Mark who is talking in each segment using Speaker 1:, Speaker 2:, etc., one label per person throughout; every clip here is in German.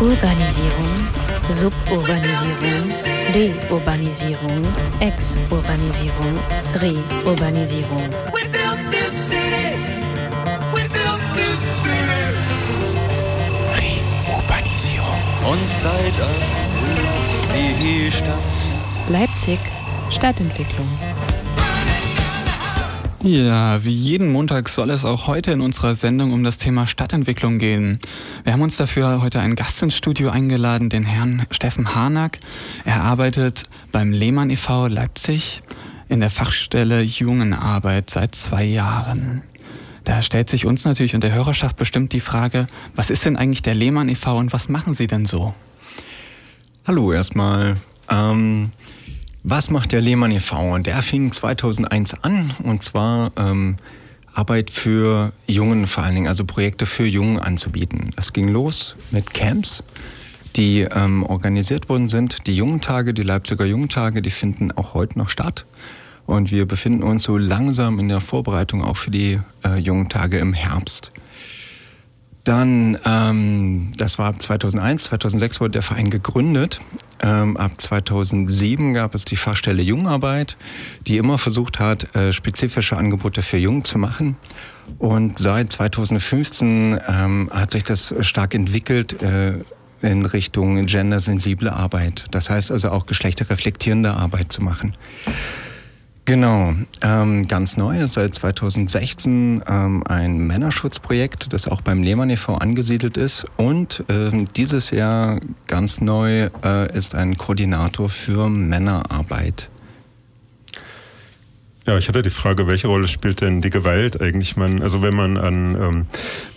Speaker 1: Urbanisierung, Suburbanisierung, Deurbanisierung, Exurbanisierung, Reurbanisierung.
Speaker 2: Reurbanisierung. Und seit die Stadt.
Speaker 1: Leipzig Stadtentwicklung.
Speaker 3: Ja, wie jeden Montag soll es auch heute in unserer Sendung um das Thema Stadtentwicklung gehen. Wir haben uns dafür heute einen Gast ins Studio eingeladen, den Herrn Steffen Harnack. Er arbeitet beim Lehmann e.V. Leipzig in der Fachstelle Jungenarbeit seit zwei Jahren. Da stellt sich uns natürlich und der Hörerschaft bestimmt die Frage, was ist denn eigentlich der Lehmann e.V. und was machen Sie denn so?
Speaker 4: Hallo erstmal. Ähm, was macht der Lehmann e.V.? Der fing 2001 an und zwar ähm, Arbeit für Jungen vor allen Dingen, also Projekte für Jungen anzubieten. Das ging los mit Camps, die ähm, organisiert worden sind. Die Jungentage, die Leipziger Jungentage, die finden auch heute noch statt. Und wir befinden uns so langsam in der Vorbereitung auch für die äh, Jungentage im Herbst. Dann, ähm, das war ab 2001, 2006 wurde der Verein gegründet ähm, ab 2007 gab es die Fachstelle Jungarbeit, die immer versucht hat, äh, spezifische Angebote für Jungen zu machen. Und seit 2015 ähm, hat sich das stark entwickelt äh, in Richtung gendersensible Arbeit. Das heißt also auch geschlechterreflektierende Arbeit zu machen. Genau, ähm, ganz neu seit 2016 ähm, ein Männerschutzprojekt, das auch beim Lehmann e.V. angesiedelt ist. Und ähm, dieses Jahr ganz neu äh, ist ein Koordinator für Männerarbeit.
Speaker 5: Ja, ich hatte die Frage, welche Rolle spielt denn die Gewalt eigentlich? Man, also wenn man an ähm,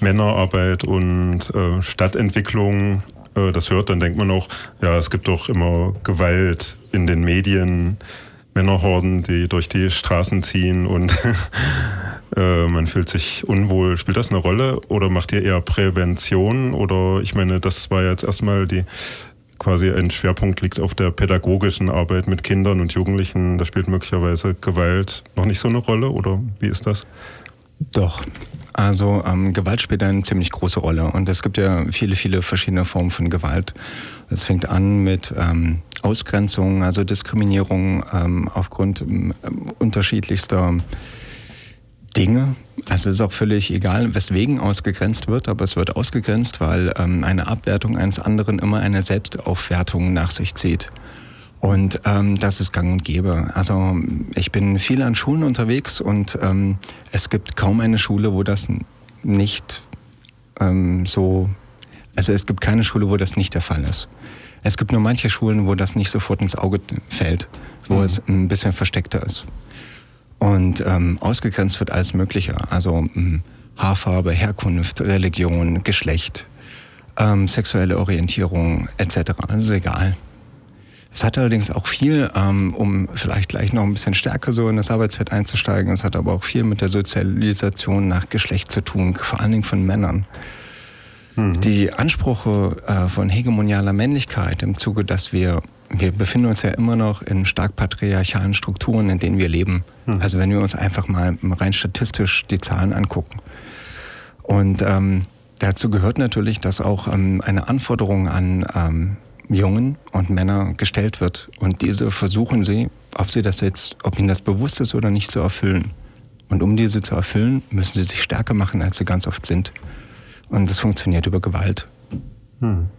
Speaker 5: Männerarbeit und äh, Stadtentwicklung äh, das hört, dann denkt man auch, ja, es gibt doch immer Gewalt in den Medien. Männerhorden, die durch die Straßen ziehen und äh, man fühlt sich unwohl. Spielt das eine Rolle oder macht ihr eher Prävention? Oder ich meine, das war jetzt erstmal die quasi ein Schwerpunkt liegt auf der pädagogischen Arbeit mit Kindern und Jugendlichen. Da spielt möglicherweise Gewalt noch nicht so eine Rolle oder wie ist das?
Speaker 4: Doch. Also ähm, Gewalt spielt eine ziemlich große Rolle und es gibt ja viele, viele verschiedene Formen von Gewalt. Es fängt an mit ähm, Ausgrenzung, also Diskriminierung ähm, aufgrund ähm, unterschiedlichster Dinge. Also es ist auch völlig egal, weswegen ausgegrenzt wird, aber es wird ausgegrenzt, weil ähm, eine Abwertung eines anderen immer eine Selbstaufwertung nach sich zieht. Und ähm, das ist gang und gäbe. Also ich bin viel an Schulen unterwegs und ähm, es gibt kaum eine Schule, wo das nicht ähm, so, also es gibt keine Schule, wo das nicht der Fall ist. Es gibt nur manche Schulen, wo das nicht sofort ins Auge fällt, wo mhm. es ein bisschen versteckter ist. Und ähm, ausgegrenzt wird alles Mögliche. Also ähm, Haarfarbe, Herkunft, Religion, Geschlecht, ähm, sexuelle Orientierung etc. Das ist egal. Es hat allerdings auch viel, ähm, um vielleicht gleich noch ein bisschen stärker so in das Arbeitsfeld einzusteigen, es hat aber auch viel mit der Sozialisation nach Geschlecht zu tun, vor allen Dingen von Männern. Mhm. Die Ansprüche äh, von hegemonialer Männlichkeit im Zuge, dass wir, wir befinden uns ja immer noch in stark patriarchalen Strukturen, in denen wir leben. Mhm. Also wenn wir uns einfach mal rein statistisch die Zahlen angucken. Und ähm, dazu gehört natürlich, dass auch ähm, eine Anforderung an ähm, Jungen und Männer gestellt wird. Und diese versuchen sie, ob sie das jetzt, ob ihnen das bewusst ist oder nicht, zu erfüllen. Und um diese zu erfüllen, müssen sie sich stärker machen, als sie ganz oft sind. Und das funktioniert über Gewalt. Hm.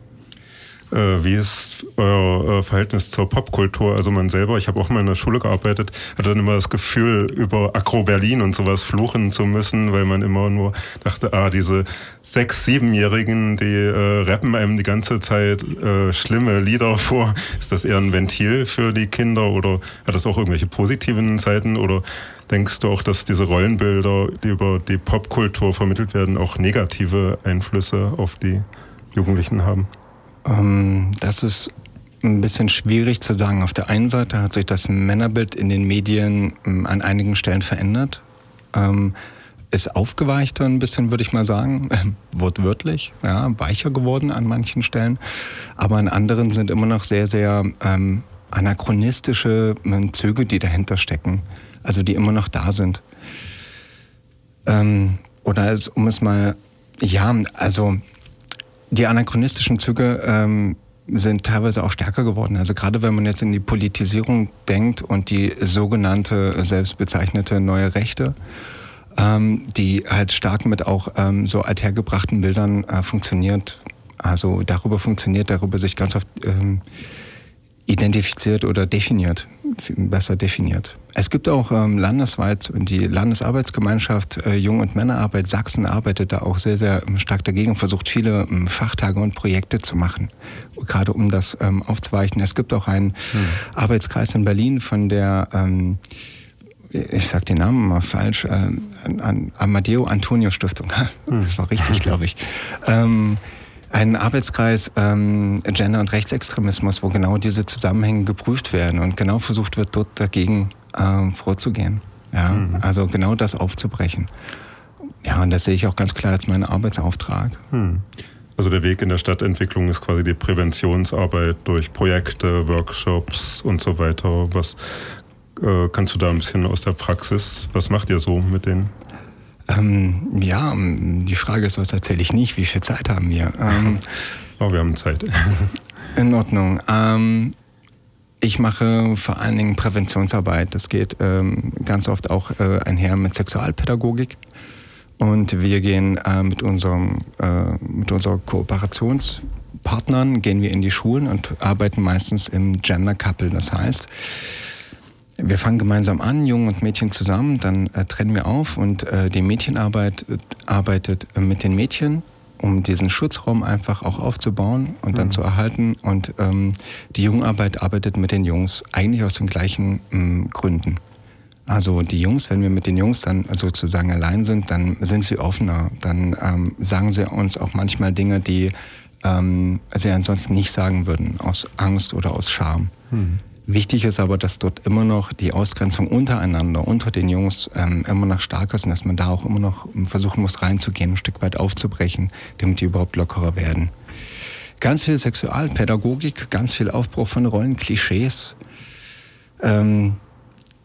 Speaker 5: Äh, wie ist euer äh, Verhältnis zur Popkultur? Also man selber, ich habe auch mal in der Schule gearbeitet, hatte dann immer das Gefühl, über Akro Berlin und sowas fluchen zu müssen, weil man immer nur dachte, ah, diese sechs-, siebenjährigen, die äh, rappen einem die ganze Zeit äh, schlimme Lieder vor. Ist das eher ein Ventil für die Kinder oder hat das auch irgendwelche positiven Seiten oder Denkst du auch, dass diese Rollenbilder, die über die Popkultur vermittelt werden, auch negative Einflüsse auf die Jugendlichen haben?
Speaker 4: Ähm, das ist ein bisschen schwierig zu sagen. Auf der einen Seite hat sich das Männerbild in den Medien ähm, an einigen Stellen verändert. Ähm, ist aufgeweichter ein bisschen, würde ich mal sagen, wortwörtlich, ja, weicher geworden an manchen Stellen. Aber an anderen sind immer noch sehr, sehr ähm, anachronistische ähm, Züge, die dahinter stecken also die immer noch da sind. Ähm, oder es, um es mal, ja, also die anachronistischen Züge ähm, sind teilweise auch stärker geworden. Also gerade wenn man jetzt in die Politisierung denkt und die sogenannte selbstbezeichnete neue Rechte, ähm, die halt stark mit auch ähm, so althergebrachten Bildern äh, funktioniert, also darüber funktioniert, darüber sich ganz oft ähm, identifiziert oder definiert, besser definiert. Es gibt auch ähm, landesweit die Landesarbeitsgemeinschaft äh, Jung- und Männerarbeit Sachsen arbeitet da auch sehr, sehr ähm, stark dagegen, versucht viele ähm, Fachtage und Projekte zu machen, gerade um das ähm, aufzuweichen. Es gibt auch einen hm. Arbeitskreis in Berlin von der ähm, ich sag den Namen mal falsch, äh, an Amadeo Antonio Stiftung. Das war richtig, glaube ich. Ähm, einen Arbeitskreis ähm, Gender- und Rechtsextremismus, wo genau diese Zusammenhänge geprüft werden und genau versucht wird, dort dagegen ähm, vorzugehen. Ja, mhm. also genau das aufzubrechen. Ja, und das sehe ich auch ganz klar als meinen Arbeitsauftrag. Mhm.
Speaker 5: Also der Weg in der Stadtentwicklung ist quasi die Präventionsarbeit durch Projekte, Workshops und so weiter. Was äh, kannst du da ein bisschen aus der Praxis, was macht ihr so mit den
Speaker 4: ähm, ja, die Frage ist, was erzähle ich nicht? Wie viel Zeit haben wir? Ähm,
Speaker 5: oh, wir haben Zeit.
Speaker 4: in Ordnung. Ähm, ich mache vor allen Dingen Präventionsarbeit. Das geht ähm, ganz oft auch äh, einher mit Sexualpädagogik. Und wir gehen äh, mit, unserem, äh, mit unseren Kooperationspartnern gehen wir in die Schulen und arbeiten meistens im Gender Couple. Das heißt, wir fangen gemeinsam an, Jungen und Mädchen zusammen, dann äh, trennen wir auf und äh, die Mädchenarbeit äh, arbeitet mit den Mädchen, um diesen Schutzraum einfach auch aufzubauen und dann mhm. zu erhalten. Und ähm, die Jungenarbeit arbeitet mit den Jungs, eigentlich aus den gleichen ähm, Gründen. Also die Jungs, wenn wir mit den Jungs dann sozusagen allein sind, dann sind sie offener. Dann ähm, sagen sie uns auch manchmal Dinge, die ähm, sie ansonsten nicht sagen würden, aus Angst oder aus Scham. Mhm. Wichtig ist aber, dass dort immer noch die Ausgrenzung untereinander, unter den Jungs ähm, immer noch stark ist und dass man da auch immer noch versuchen muss reinzugehen, ein Stück weit aufzubrechen, damit die überhaupt lockerer werden. Ganz viel Sexualpädagogik, ganz viel Aufbruch von Rollenklischees, ähm,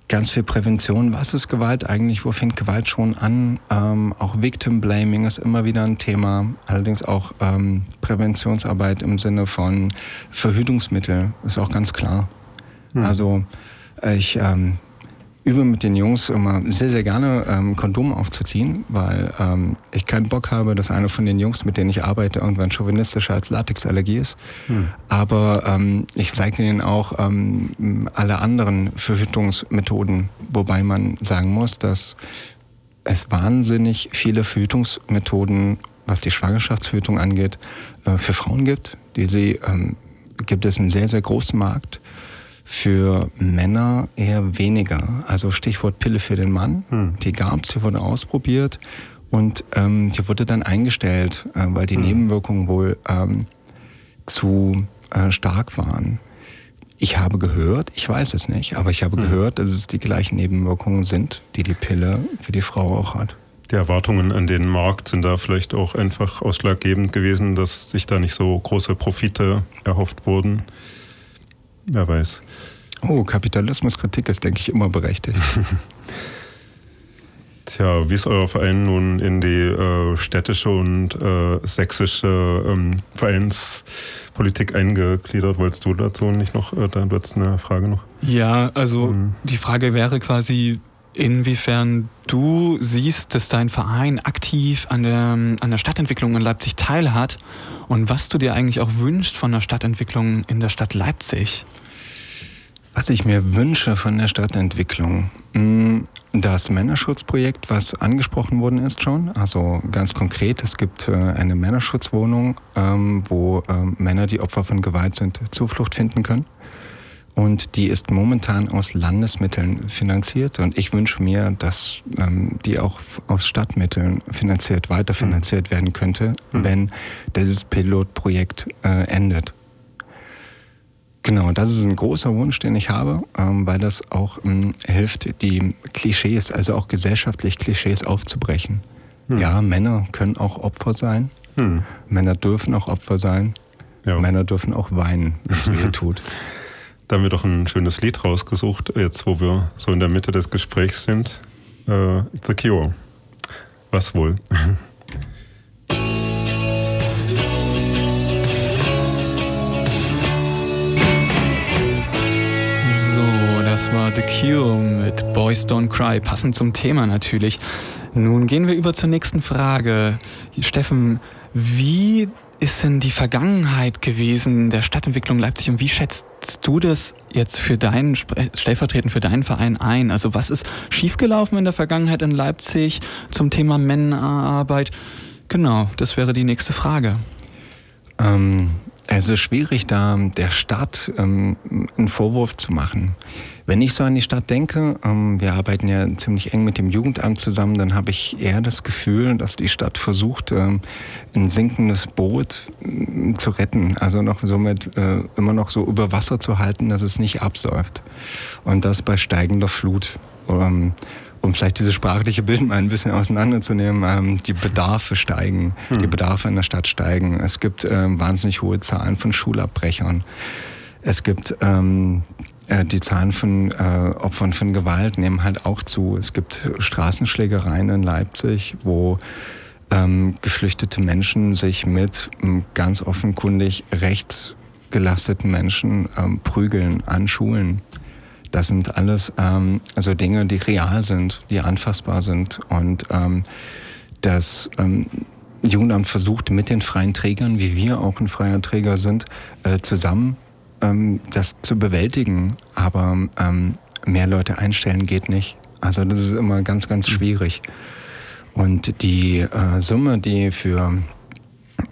Speaker 4: ganz viel Prävention. Was ist Gewalt eigentlich? Wo fängt Gewalt schon an? Ähm, auch Victim Blaming ist immer wieder ein Thema. Allerdings auch ähm, Präventionsarbeit im Sinne von Verhütungsmittel ist auch ganz klar. Mhm. Also äh, ich ähm, übe mit den Jungs immer sehr, sehr gerne ähm, Kondome aufzuziehen, weil ähm, ich keinen Bock habe, dass einer von den Jungs, mit denen ich arbeite, irgendwann chauvinistischer als Latexallergie ist. Mhm. Aber ähm, ich zeige ihnen auch ähm, alle anderen Verhütungsmethoden, wobei man sagen muss, dass es wahnsinnig viele Verhütungsmethoden, was die Schwangerschaftsverhütung angeht, äh, für Frauen gibt. Die sie, ähm, gibt es einen sehr, sehr großen Markt für Männer eher weniger. Also Stichwort Pille für den Mann, hm. die gab es, die wurde ausprobiert und ähm, die wurde dann eingestellt, äh, weil die hm. Nebenwirkungen wohl ähm, zu äh, stark waren. Ich habe gehört, ich weiß es nicht, aber ich habe hm. gehört, dass es die gleichen Nebenwirkungen sind, die die Pille für die Frau auch hat.
Speaker 5: Die Erwartungen an den Markt sind da vielleicht auch einfach ausschlaggebend gewesen, dass sich da nicht so große Profite erhofft wurden. Wer weiß.
Speaker 4: Oh, Kapitalismuskritik ist, denke ich, immer berechtigt.
Speaker 5: Tja, wie ist euer Verein nun in die äh, städtische und äh, sächsische ähm, Vereinspolitik eingegliedert? Wolltest du dazu nicht noch, äh, da, hast eine Frage noch?
Speaker 3: Ja, also mhm. die Frage wäre quasi, inwiefern du siehst, dass dein Verein aktiv an der, an der Stadtentwicklung in Leipzig teilhat und was du dir eigentlich auch wünschst von der Stadtentwicklung in der Stadt Leipzig.
Speaker 4: Was ich mir wünsche von der Stadtentwicklung, mm, das Männerschutzprojekt, was angesprochen worden ist schon, also ganz konkret, es gibt äh, eine Männerschutzwohnung, ähm, wo ähm, Männer, die Opfer von Gewalt sind, Zuflucht finden können. Und die ist momentan aus Landesmitteln finanziert. Und ich wünsche mir, dass ähm, die auch aus Stadtmitteln finanziert, weiterfinanziert werden könnte, mhm. wenn dieses Pilotprojekt äh, endet. Genau, das ist ein großer Wunsch, den ich habe, ähm, weil das auch ähm, hilft, die Klischees, also auch gesellschaftlich Klischees aufzubrechen. Hm. Ja, Männer können auch Opfer sein. Hm. Männer dürfen auch Opfer sein. Ja. Männer dürfen auch weinen, wenn es weh tut.
Speaker 5: Da haben wir doch ein schönes Lied rausgesucht, jetzt wo wir so in der Mitte des Gesprächs sind. Äh, The Cure. Was wohl?
Speaker 3: So, Das war The Cure mit Boys Don't Cry, passend zum Thema natürlich. Nun gehen wir über zur nächsten Frage. Steffen, wie ist denn die Vergangenheit gewesen der Stadtentwicklung Leipzig und wie schätzt du das jetzt für deinen, stellvertretend für deinen Verein ein? Also was ist schiefgelaufen in der Vergangenheit in Leipzig zum Thema Männerarbeit? Genau, das wäre die nächste Frage.
Speaker 4: Ähm, ist schwierig, da der Stadt ähm, einen Vorwurf zu machen. Wenn ich so an die Stadt denke, ähm, wir arbeiten ja ziemlich eng mit dem Jugendamt zusammen, dann habe ich eher das Gefühl, dass die Stadt versucht, ähm, ein sinkendes Boot äh, zu retten. Also noch somit äh, immer noch so über Wasser zu halten, dass es nicht absäuft. Und das bei steigender Flut. Ähm, um vielleicht diese sprachliche Bild mal ein bisschen auseinanderzunehmen, ähm, die Bedarfe steigen, hm. die Bedarfe in der Stadt steigen. Es gibt ähm, wahnsinnig hohe Zahlen von Schulabbrechern. Es gibt ähm, äh, die Zahlen von äh, Opfern von Gewalt nehmen halt auch zu. Es gibt Straßenschlägereien in Leipzig, wo ähm, geflüchtete Menschen sich mit ähm, ganz offenkundig rechtsgelasteten Menschen ähm, prügeln an Schulen. Das sind alles ähm, also Dinge, die real sind, die anfassbar sind. Und ähm, das ähm, Jugendamt versucht mit den freien Trägern, wie wir auch ein freier Träger sind, äh, zusammen ähm, das zu bewältigen. Aber ähm, mehr Leute einstellen geht nicht. Also das ist immer ganz, ganz schwierig. Und die äh, Summe, die für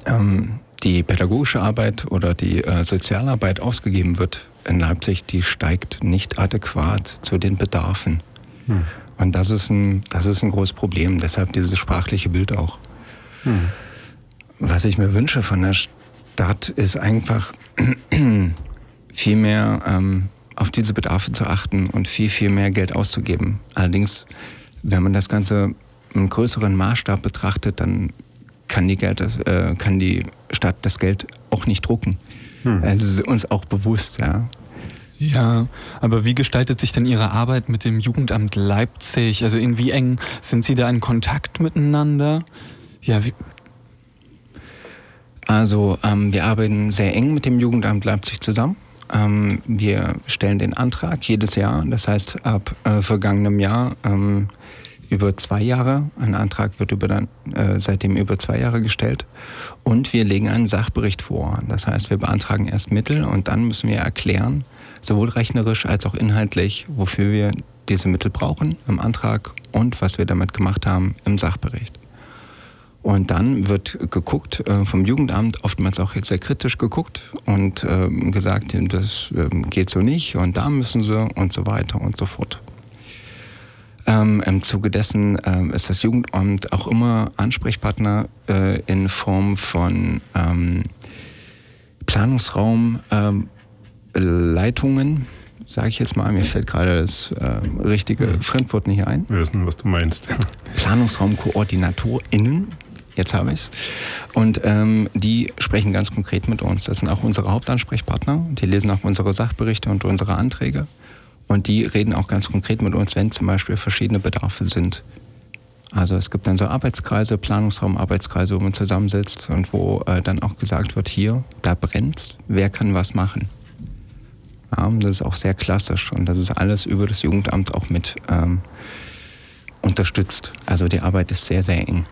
Speaker 4: ähm, die pädagogische Arbeit oder die äh, Sozialarbeit ausgegeben wird in Leipzig, die steigt nicht adäquat zu den Bedarfen. Hm. Und das ist, ein, das ist ein großes Problem, deshalb dieses sprachliche Bild auch. Hm. Was ich mir wünsche von der Stadt ist einfach viel mehr ähm, auf diese Bedarfe zu achten und viel, viel mehr Geld auszugeben. Allerdings, wenn man das Ganze im größeren Maßstab betrachtet, dann kann die, Geld, äh, kann die Stadt das Geld auch nicht drucken. Hm. Das ist uns auch bewusst, ja.
Speaker 3: Ja, aber wie gestaltet sich denn Ihre Arbeit mit dem Jugendamt Leipzig? Also in wie eng sind Sie da in Kontakt miteinander? Ja, wie
Speaker 4: also ähm, wir arbeiten sehr eng mit dem Jugendamt Leipzig zusammen. Ähm, wir stellen den Antrag jedes Jahr. Das heißt, ab äh, vergangenem Jahr ähm, über zwei Jahre. Ein Antrag wird über dann, äh, seitdem über zwei Jahre gestellt. Und wir legen einen Sachbericht vor. Das heißt, wir beantragen erst Mittel und dann müssen wir erklären, sowohl rechnerisch als auch inhaltlich, wofür wir diese Mittel brauchen im Antrag und was wir damit gemacht haben im Sachbericht. Und dann wird geguckt äh, vom Jugendamt, oftmals auch jetzt sehr kritisch geguckt und ähm, gesagt, das ähm, geht so nicht und da müssen sie und so weiter und so fort. Ähm, Im Zuge dessen ähm, ist das Jugendamt auch immer Ansprechpartner äh, in Form von ähm, Planungsraumleitungen, ähm, sage ich jetzt mal. Mir fällt gerade das äh, richtige ja. Fremdwort nicht ein.
Speaker 5: Wir wissen, was du meinst.
Speaker 4: PlanungsraumkoordinatorInnen. Jetzt habe ich es. Und ähm, die sprechen ganz konkret mit uns. Das sind auch unsere Hauptansprechpartner. Die lesen auch unsere Sachberichte und unsere Anträge. Und die reden auch ganz konkret mit uns, wenn zum Beispiel verschiedene Bedarfe sind. Also es gibt dann so Arbeitskreise, Planungsraumarbeitskreise, wo man zusammensitzt und wo äh, dann auch gesagt wird, hier, da brennt, wer kann was machen. Ja, das ist auch sehr klassisch und das ist alles über das Jugendamt auch mit ähm, unterstützt. Also die Arbeit ist sehr, sehr eng.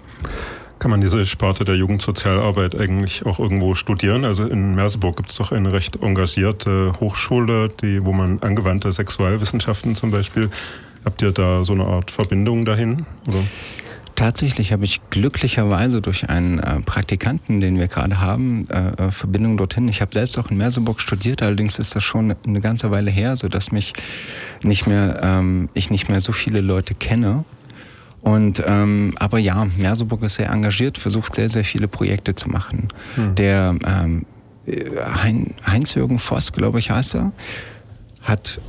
Speaker 5: Kann man diese Sparte der Jugendsozialarbeit eigentlich auch irgendwo studieren? Also in Merseburg gibt es doch eine recht engagierte Hochschule, die, wo man angewandte Sexualwissenschaften zum Beispiel. Habt ihr da so eine Art Verbindung dahin? Oder?
Speaker 4: Tatsächlich habe ich glücklicherweise durch einen äh, Praktikanten, den wir gerade haben, äh, äh Verbindung dorthin. Ich habe selbst auch in Merseburg studiert, allerdings ist das schon eine ganze Weile her, sodass mich nicht mehr, ähm, ich nicht mehr so viele Leute kenne. Und ähm, aber ja, Merseburg ist sehr engagiert, versucht sehr, sehr viele Projekte zu machen. Hm. Der ähm, hein, Heinz-Jürgen Voss, glaube ich, heißt er, hat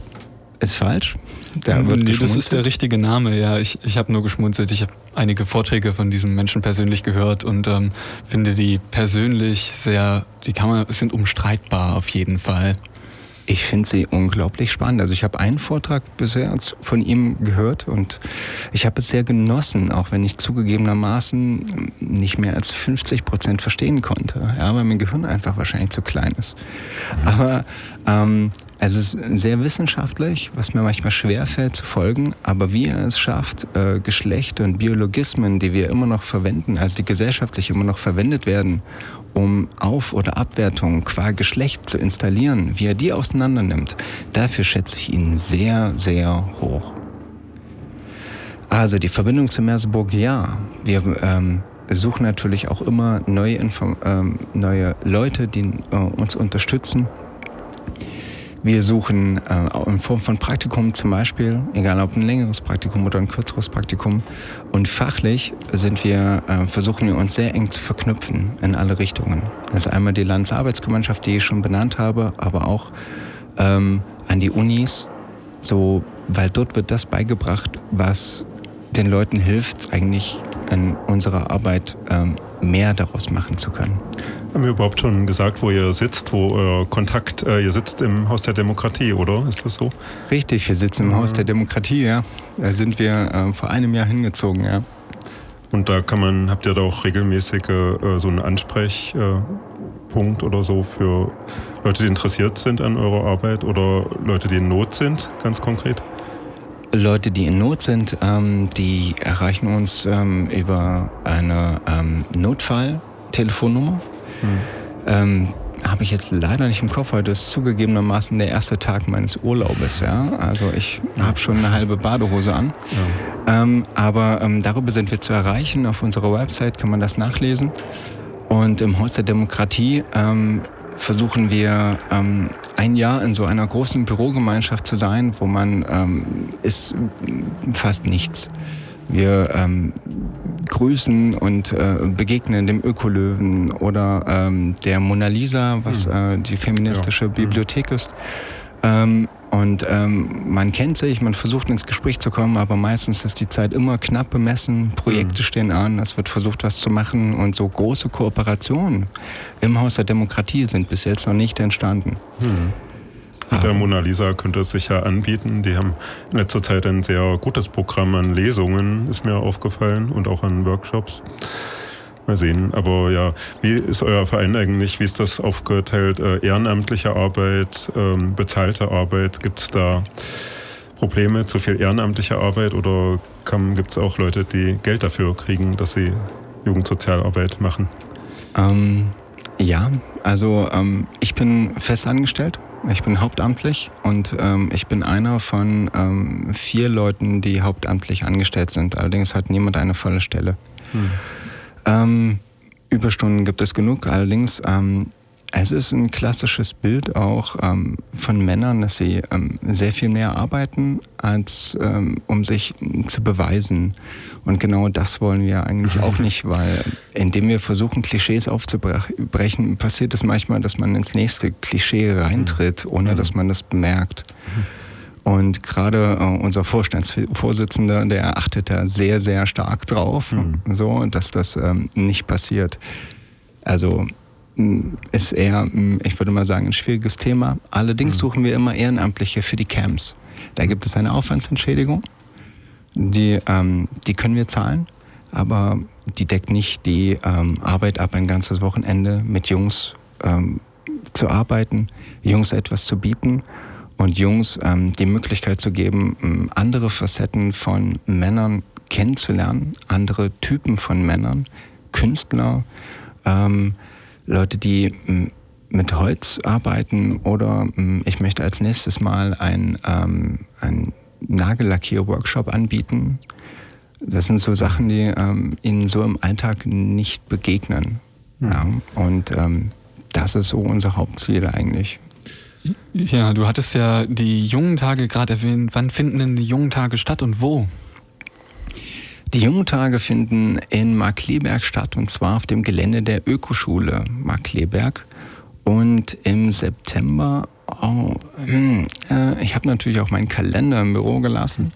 Speaker 4: ist falsch.
Speaker 3: Da wird nee, das ist der richtige Name, ja. Ich, ich habe nur geschmunzelt. Ich habe einige Vorträge von diesem Menschen persönlich gehört und ähm, finde die persönlich sehr, die kann man, sind umstreitbar auf jeden Fall.
Speaker 4: Ich finde sie unglaublich spannend. Also ich habe einen Vortrag bisher von ihm gehört und ich habe es sehr genossen, auch wenn ich zugegebenermaßen nicht mehr als 50 Prozent verstehen konnte, ja, weil mein Gehirn einfach wahrscheinlich zu klein ist. Aber ähm, es ist sehr wissenschaftlich, was mir manchmal schwerfällt zu folgen, aber wie er es schafft, äh, Geschlechter und Biologismen, die wir immer noch verwenden, also die gesellschaftlich immer noch verwendet werden, um Auf- oder Abwertung qua Geschlecht zu installieren, wie er die auseinander nimmt, dafür schätze ich ihn sehr, sehr hoch. Also die Verbindung zu Merseburg, ja. Wir ähm, suchen natürlich auch immer neue, Info ähm, neue Leute, die äh, uns unterstützen. Wir suchen äh, in Form von Praktikum zum Beispiel, egal ob ein längeres Praktikum oder ein kürzeres Praktikum. Und fachlich sind wir, äh, versuchen wir uns sehr eng zu verknüpfen in alle Richtungen. Das ist einmal die Landesarbeitsgemeinschaft, die ich schon benannt habe, aber auch ähm, an die Unis, so, weil dort wird das beigebracht, was den Leuten hilft, eigentlich in unserer Arbeit ähm, mehr daraus machen zu können.
Speaker 5: Haben wir überhaupt schon gesagt, wo ihr sitzt, wo euer Kontakt, äh, ihr sitzt im Haus der Demokratie, oder? Ist das so?
Speaker 4: Richtig, wir sitzen im mhm. Haus der Demokratie, ja. Da sind wir äh, vor einem Jahr hingezogen, ja.
Speaker 5: Und da kann man, habt ihr da auch regelmäßige äh, so einen Ansprechpunkt oder so für Leute, die interessiert sind an eurer Arbeit oder Leute, die in Not sind, ganz konkret?
Speaker 4: Leute, die in Not sind, ähm, die erreichen uns ähm, über eine ähm, Notfalltelefonnummer. Hm. Ähm, habe ich jetzt leider nicht im Kopf. Heute ist zugegebenermaßen der erste Tag meines Urlaubes. Ja? Also ich habe schon eine halbe Badehose an. Ja. Ähm, aber ähm, darüber sind wir zu erreichen. Auf unserer Website kann man das nachlesen. Und im Haus der Demokratie ähm, versuchen wir ähm, ein Jahr in so einer großen Bürogemeinschaft zu sein, wo man ähm, ist fast nichts. Wir ähm, grüßen und äh, begegnen dem Ökolöwen oder ähm, der Mona Lisa, was hm. äh, die feministische ja. Hm. Bibliothek ist. Ähm, und ähm, man kennt sich, man versucht ins Gespräch zu kommen, aber meistens ist die Zeit immer knapp bemessen. Projekte mhm. stehen an, es wird versucht, was zu machen. Und so große Kooperationen im Haus der Demokratie sind bis jetzt noch nicht entstanden. Mhm.
Speaker 5: Mit der Mona Lisa könnte es sich ja anbieten. Die haben in letzter Zeit ein sehr gutes Programm an Lesungen, ist mir aufgefallen, und auch an Workshops. Mal sehen. Aber ja, wie ist euer Verein eigentlich? Wie ist das aufgeteilt? Äh, ehrenamtliche Arbeit, ähm, bezahlte Arbeit? Gibt es da Probleme, zu viel ehrenamtliche Arbeit oder gibt es auch Leute, die Geld dafür kriegen, dass sie Jugendsozialarbeit machen?
Speaker 4: Ähm, ja, also ähm, ich bin fest angestellt ich bin hauptamtlich und ähm, ich bin einer von ähm, vier Leuten, die hauptamtlich angestellt sind. Allerdings hat niemand eine volle Stelle. Hm. Ähm, Überstunden gibt es genug. Allerdings ähm, es ist ein klassisches Bild auch ähm, von Männern, dass sie ähm, sehr viel mehr arbeiten, als ähm, um sich zu beweisen. Und genau das wollen wir eigentlich auch nicht, weil indem wir versuchen, Klischees aufzubrechen, passiert es manchmal, dass man ins nächste Klischee reintritt, ohne mhm. dass man das bemerkt. Und gerade äh, unser Vorstandsvorsitzender, der achtet da sehr, sehr stark drauf, mhm. so, dass das ähm, nicht passiert. Also ist eher, ich würde mal sagen, ein schwieriges Thema. Allerdings mhm. suchen wir immer Ehrenamtliche für die Camps. Da gibt es eine Aufwandsentschädigung, die, ähm, die können wir zahlen, aber die deckt nicht die ähm, Arbeit ab, ein ganzes Wochenende mit Jungs ähm, zu arbeiten, Jungs etwas zu bieten und Jungs ähm, die Möglichkeit zu geben, andere Facetten von Männern kennenzulernen, andere Typen von Männern, Künstler, ähm, Leute, die mm, mit Holz arbeiten oder mm, ich möchte als nächstes mal ein, ähm, ein Nagellackierworkshop anbieten. Das sind so Sachen, die ähm, ihnen so im Alltag nicht begegnen. Mhm. Ja, und ähm, das ist so unser Hauptziel eigentlich.
Speaker 3: Ja, du hattest ja die jungen Tage gerade erwähnt. Wann finden denn die jungen Tage statt und wo?
Speaker 4: Die Jungtage finden in Markleberg statt und zwar auf dem Gelände der Ökoschule Markleberg. Und im September, oh, hm, äh, ich habe natürlich auch meinen Kalender im Büro gelassen.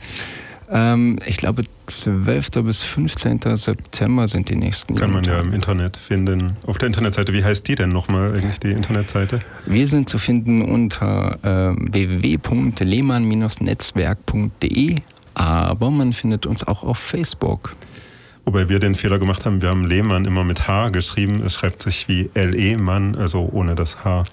Speaker 4: Ähm, ich glaube, 12. bis 15. September sind die nächsten
Speaker 5: Kann man ja im Internet finden. Auf der Internetseite, wie heißt die denn nochmal eigentlich, die Internetseite?
Speaker 4: Wir sind zu finden unter äh, www.lehmann-netzwerk.de, aber man findet uns auch auf Facebook.
Speaker 5: Wobei wir den Fehler gemacht haben, wir haben Lehmann immer mit H geschrieben. Es schreibt sich wie L-E-Mann, also ohne das H.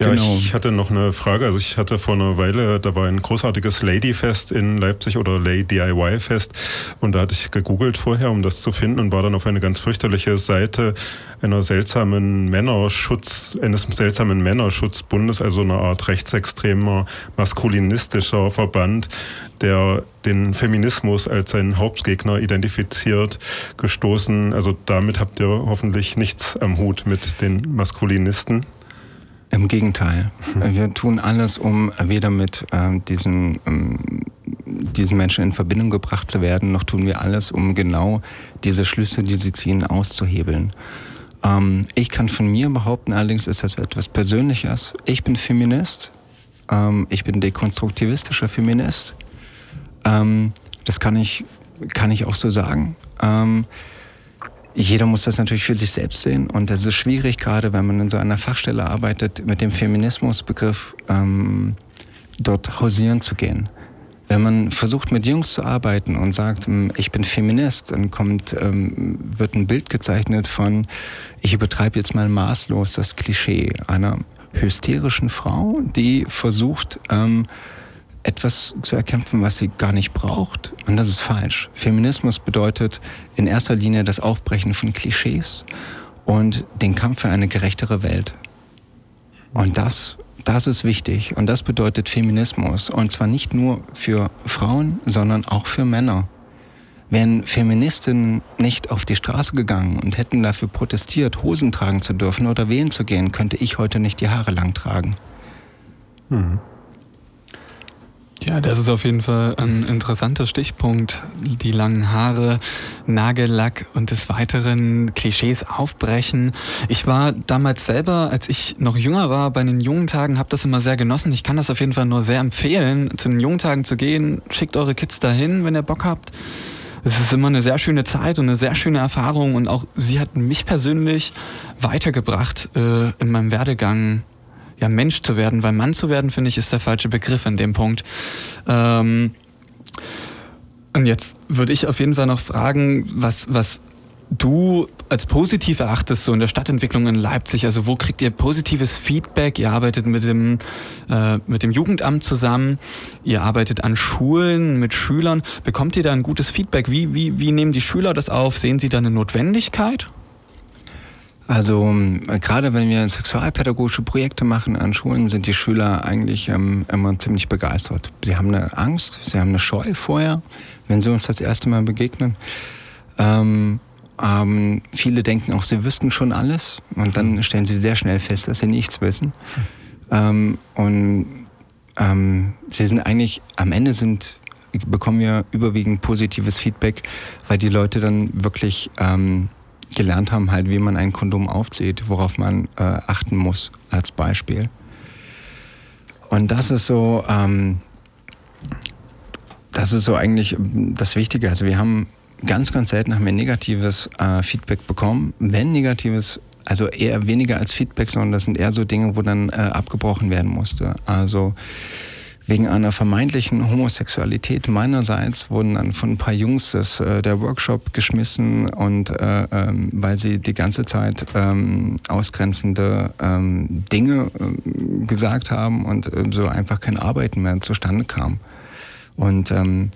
Speaker 5: Ja, genau. ich hatte noch eine Frage. Also ich hatte vor einer Weile, da war ein großartiges Ladyfest in Leipzig oder Lay DIY Fest und da hatte ich gegoogelt vorher, um das zu finden und war dann auf eine ganz fürchterliche Seite einer seltsamen Männerschutz, eines seltsamen Männerschutzbundes, also einer Art rechtsextremer, maskulinistischer Verband, der den Feminismus als seinen Hauptgegner identifiziert, gestoßen. Also damit habt ihr hoffentlich nichts am Hut mit den Maskulinisten.
Speaker 4: Im Gegenteil. Mhm. Wir tun alles, um weder mit äh, diesen, ähm, diesen Menschen in Verbindung gebracht zu werden, noch tun wir alles, um genau diese Schlüsse, die sie ziehen, auszuhebeln. Ähm, ich kann von mir behaupten, allerdings ist das etwas Persönliches. Ich bin Feminist. Ähm, ich bin dekonstruktivistischer Feminist. Ähm, das kann ich, kann ich auch so sagen. Jeder muss das natürlich für sich selbst sehen und es ist schwierig, gerade wenn man in so einer Fachstelle arbeitet, mit dem Feminismusbegriff ähm, dort hausieren zu gehen. Wenn man versucht, mit Jungs zu arbeiten und sagt, hm, ich bin Feminist, dann kommt, ähm, wird ein Bild gezeichnet von, ich übertreibe jetzt mal maßlos das Klischee einer hysterischen Frau, die versucht, ähm, etwas zu erkämpfen, was sie gar nicht braucht. Und das ist falsch. Feminismus bedeutet in erster Linie das Aufbrechen von Klischees und den Kampf für eine gerechtere Welt. Und das, das ist wichtig. Und das bedeutet Feminismus. Und zwar nicht nur für Frauen, sondern auch für Männer. Wären Feministinnen nicht auf die Straße gegangen und hätten dafür protestiert, Hosen tragen zu dürfen oder wählen zu gehen, könnte ich heute nicht die Haare lang tragen.
Speaker 3: Hm. Ja, das ist auf jeden Fall ein interessanter Stichpunkt. Die langen Haare, Nagellack und des Weiteren Klischees aufbrechen. Ich war damals selber, als ich noch jünger war, bei den jungen Tagen, habe das immer sehr genossen. Ich kann das auf jeden Fall nur sehr empfehlen, zu den jungen Tagen zu gehen. Schickt eure Kids dahin, wenn ihr Bock habt. Es ist immer eine sehr schöne Zeit und eine sehr schöne Erfahrung und auch sie hat mich persönlich weitergebracht äh, in meinem Werdegang ja, Mensch zu werden, weil Mann zu werden, finde ich, ist der falsche Begriff in dem Punkt. Ähm, und jetzt würde ich auf jeden Fall noch fragen, was, was du als positiv erachtest, so in der Stadtentwicklung in Leipzig? Also wo kriegt ihr positives Feedback? Ihr arbeitet mit dem, äh, mit dem Jugendamt zusammen, ihr arbeitet an Schulen mit Schülern. Bekommt ihr da ein gutes Feedback? Wie, wie, wie nehmen die Schüler das auf? Sehen sie da eine Notwendigkeit?
Speaker 4: Also ähm, gerade wenn wir sexualpädagogische Projekte machen an Schulen, sind die Schüler eigentlich ähm, immer ziemlich begeistert. Sie haben eine Angst, sie haben eine Scheu vorher, wenn sie uns das erste Mal begegnen. Ähm, ähm, viele denken auch, sie wüssten schon alles und dann stellen sie sehr schnell fest, dass sie nichts wissen. Ähm, und ähm, sie sind eigentlich, am Ende sind, bekommen wir überwiegend positives Feedback, weil die Leute dann wirklich gelernt haben, halt, wie man ein Kondom aufzieht, worauf man äh, achten muss, als Beispiel. Und das ist so, ähm, das ist so eigentlich das Wichtige. Also wir haben ganz, ganz selten haben wir negatives äh, Feedback bekommen. Wenn negatives, also eher weniger als Feedback, sondern das sind eher so Dinge, wo dann äh, abgebrochen werden musste. Also wegen einer vermeintlichen Homosexualität meinerseits wurden dann von ein paar Jungs das, äh, der Workshop geschmissen und äh, ähm, weil sie die ganze Zeit ähm, ausgrenzende ähm, Dinge äh, gesagt haben und äh, so einfach kein Arbeiten mehr zustande kam. Und ähm,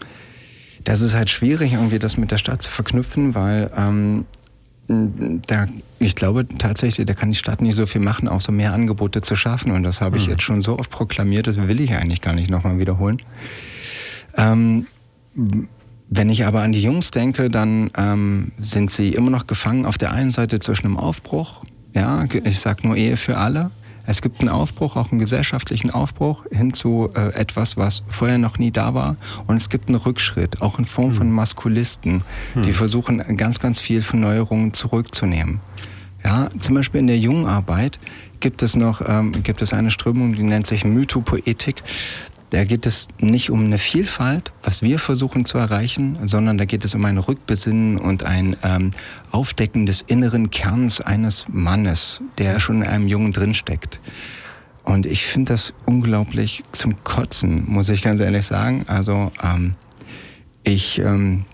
Speaker 4: das ist halt schwierig, irgendwie das mit der Stadt zu verknüpfen, weil ähm, da, ich glaube tatsächlich, da kann die Stadt nicht so viel machen, auch so mehr Angebote zu schaffen. Und das habe ich mhm. jetzt schon so oft proklamiert, das will ich eigentlich gar nicht nochmal wiederholen. Ähm, wenn ich aber an die Jungs denke, dann ähm, sind sie immer noch gefangen auf der einen Seite zwischen einem Aufbruch, ja, ich sage nur Ehe für alle, es gibt einen Aufbruch, auch einen gesellschaftlichen Aufbruch hin zu äh, etwas, was vorher noch nie da war. Und es gibt einen Rückschritt, auch in Form hm. von Maskulisten, hm. die versuchen, ganz, ganz viel von Neuerungen zurückzunehmen. Ja, zum Beispiel in der Jungarbeit gibt es noch ähm, gibt es eine Strömung, die nennt sich Mythopoetik. Da geht es nicht um eine Vielfalt, was wir versuchen zu erreichen, sondern da geht es um ein Rückbesinnen und ein ähm, Aufdecken des inneren Kerns eines Mannes, der schon in einem Jungen drinsteckt. Und ich finde das unglaublich zum Kotzen, muss ich ganz ehrlich sagen. Also ähm, ich, ähm,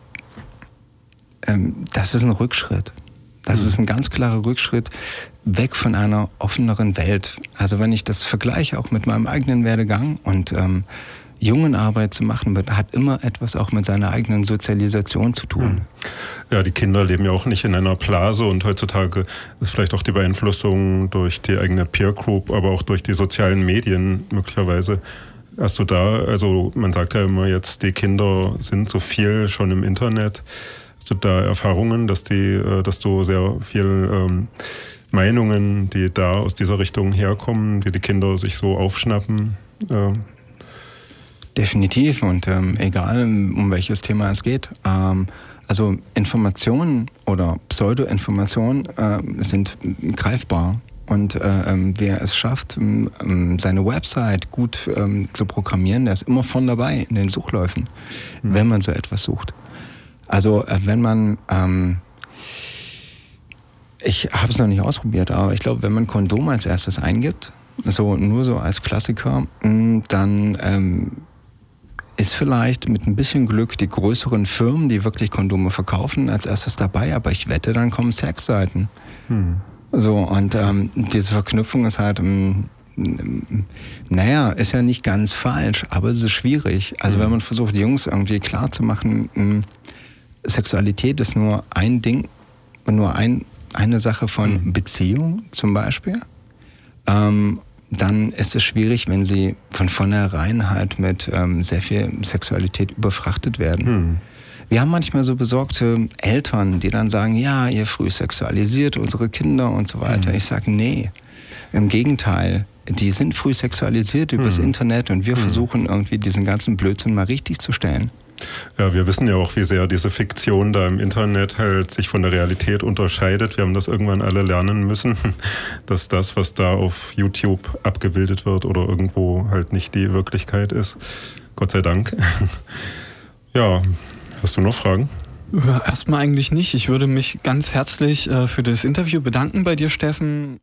Speaker 4: ähm, das ist ein Rückschritt. Das mhm. ist ein ganz klarer Rückschritt weg von einer offeneren Welt. Also wenn ich das vergleiche auch mit meinem eigenen Werdegang und ähm, Jungenarbeit zu machen, hat immer etwas auch mit seiner eigenen Sozialisation zu tun.
Speaker 5: Ja, die Kinder leben ja auch nicht in einer Blase und heutzutage ist vielleicht auch die Beeinflussung durch die eigene Peer Group, aber auch durch die sozialen Medien möglicherweise. Hast du da, also man sagt ja immer jetzt, die Kinder sind so viel schon im Internet. Hast du da Erfahrungen, dass die, äh, dass du sehr viel ähm, Meinungen, die da aus dieser Richtung herkommen, die die Kinder sich so aufschnappen? Äh,
Speaker 4: Definitiv und ähm, egal um welches Thema es geht. Ähm, also Informationen oder Pseudo-Informationen äh, sind greifbar. Und äh, ähm, wer es schafft, ähm, seine Website gut ähm, zu programmieren, der ist immer von dabei in den Suchläufen, mhm. wenn man so etwas sucht. Also äh, wenn man, ähm, ich habe es noch nicht ausprobiert, aber ich glaube, wenn man Kondom als erstes eingibt, so nur so als Klassiker, dann ähm, ist vielleicht mit ein bisschen Glück die größeren Firmen, die wirklich Kondome verkaufen, als erstes dabei, aber ich wette, dann kommen Sexseiten. Hm. So, und ähm, diese Verknüpfung ist halt, ähm, naja, ist ja nicht ganz falsch, aber es ist schwierig. Also, hm. wenn man versucht, die Jungs irgendwie klarzumachen, ähm, Sexualität ist nur ein Ding, nur ein, eine Sache von hm. Beziehung zum Beispiel. Ähm, dann ist es schwierig, wenn sie von vornherein halt mit ähm, sehr viel Sexualität überfrachtet werden. Hm. Wir haben manchmal so besorgte Eltern, die dann sagen, ja, ihr früh sexualisiert unsere Kinder und so weiter. Hm. Ich sage, nee, im Gegenteil. Die sind früh sexualisiert übers hm. Internet und wir hm. versuchen irgendwie diesen ganzen Blödsinn mal richtig zu stellen.
Speaker 5: Ja, wir wissen ja auch, wie sehr diese Fiktion da im Internet halt sich von der Realität unterscheidet. Wir haben das irgendwann alle lernen müssen, dass das, was da auf YouTube abgebildet wird oder irgendwo halt nicht die Wirklichkeit ist. Gott sei Dank. Ja, hast du noch Fragen?
Speaker 3: Erstmal eigentlich nicht. Ich würde mich ganz herzlich äh, für das Interview bedanken bei dir, Steffen.